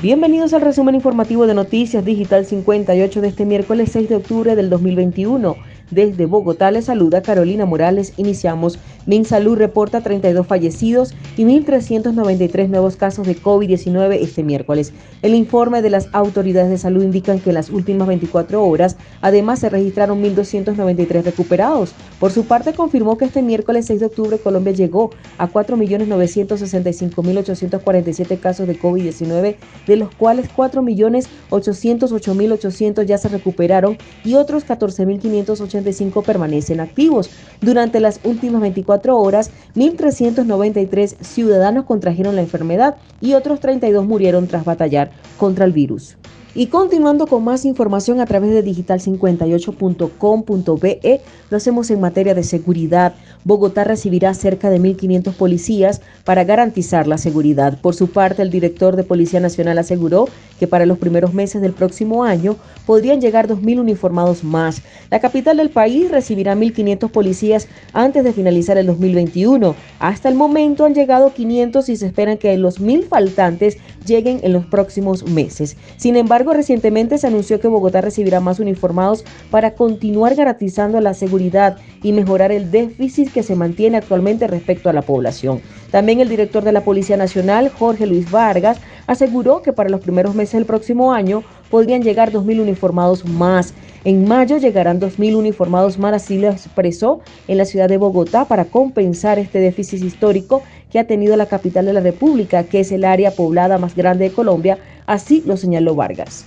Bienvenidos al resumen informativo de Noticias Digital 58 de este miércoles 6 de octubre del 2021. Desde Bogotá les saluda Carolina Morales. Iniciamos. MinSalud reporta 32 fallecidos y 1.393 nuevos casos de COVID-19 este miércoles. El informe de las autoridades de salud indican que en las últimas 24 horas además se registraron 1.293 recuperados. Por su parte confirmó que este miércoles 6 de octubre Colombia llegó a 4.965.847 casos de COVID-19, de los cuales 4.808.800 ya se recuperaron y otros 14.580 permanecen activos. Durante las últimas 24 horas, 1.393 ciudadanos contrajeron la enfermedad y otros 32 murieron tras batallar contra el virus. Y continuando con más información a través de digital58.com.be, lo hacemos en materia de seguridad. Bogotá recibirá cerca de 1.500 policías para garantizar la seguridad. Por su parte, el director de Policía Nacional aseguró que para los primeros meses del próximo año podrían llegar 2.000 uniformados más. La capital del país recibirá 1.500 policías antes de finalizar el 2021. Hasta el momento han llegado 500 y se esperan que los 1.000 faltantes lleguen en los próximos meses. Sin embargo, recientemente se anunció que Bogotá recibirá más uniformados para continuar garantizando la seguridad y mejorar el déficit que se mantiene actualmente respecto a la población. También el director de la Policía Nacional, Jorge Luis Vargas, aseguró que para los primeros meses del próximo año podrían llegar 2.000 uniformados más. En mayo llegarán 2.000 uniformados más, así lo expresó en la ciudad de Bogotá para compensar este déficit histórico que ha tenido la capital de la República, que es el área poblada más grande de Colombia, así lo señaló Vargas.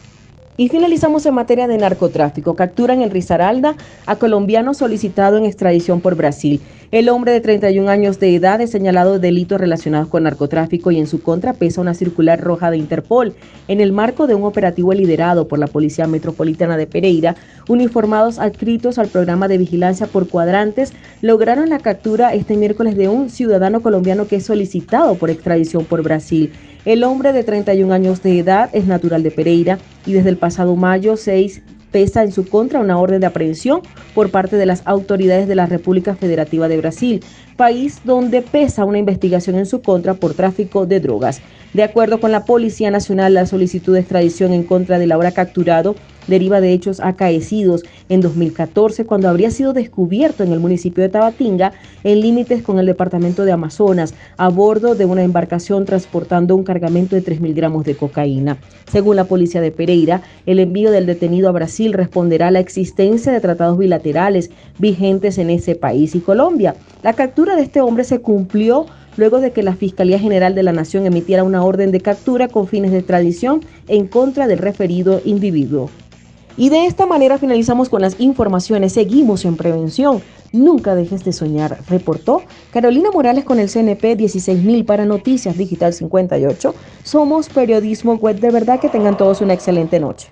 Y finalizamos en materia de narcotráfico. Capturan en Risaralda a colombiano solicitado en extradición por Brasil. El hombre de 31 años de edad es señalado de delitos relacionados con narcotráfico y en su contra pesa una circular roja de Interpol. En el marco de un operativo liderado por la Policía Metropolitana de Pereira, uniformados adscritos al programa de vigilancia por cuadrantes lograron la captura este miércoles de un ciudadano colombiano que es solicitado por extradición por Brasil. El hombre de 31 años de edad es natural de Pereira y desde el pasado mayo 6 pesa en su contra una orden de aprehensión por parte de las autoridades de la República Federativa de Brasil, país donde pesa una investigación en su contra por tráfico de drogas. De acuerdo con la Policía Nacional, la solicitud de extradición en contra del ahora capturado deriva de hechos acaecidos en 2014 cuando habría sido descubierto en el municipio de Tabatinga en límites con el departamento de Amazonas a bordo de una embarcación transportando un cargamento de 3.000 gramos de cocaína. Según la policía de Pereira, el envío del detenido a Brasil responderá a la existencia de tratados bilaterales vigentes en ese país y Colombia. La captura de este hombre se cumplió luego de que la Fiscalía General de la Nación emitiera una orden de captura con fines de extradición en contra del referido individuo. Y de esta manera finalizamos con las informaciones. Seguimos en prevención. Nunca dejes de soñar, reportó Carolina Morales con el CNP 16000 para Noticias Digital 58. Somos periodismo web de verdad. Que tengan todos una excelente noche.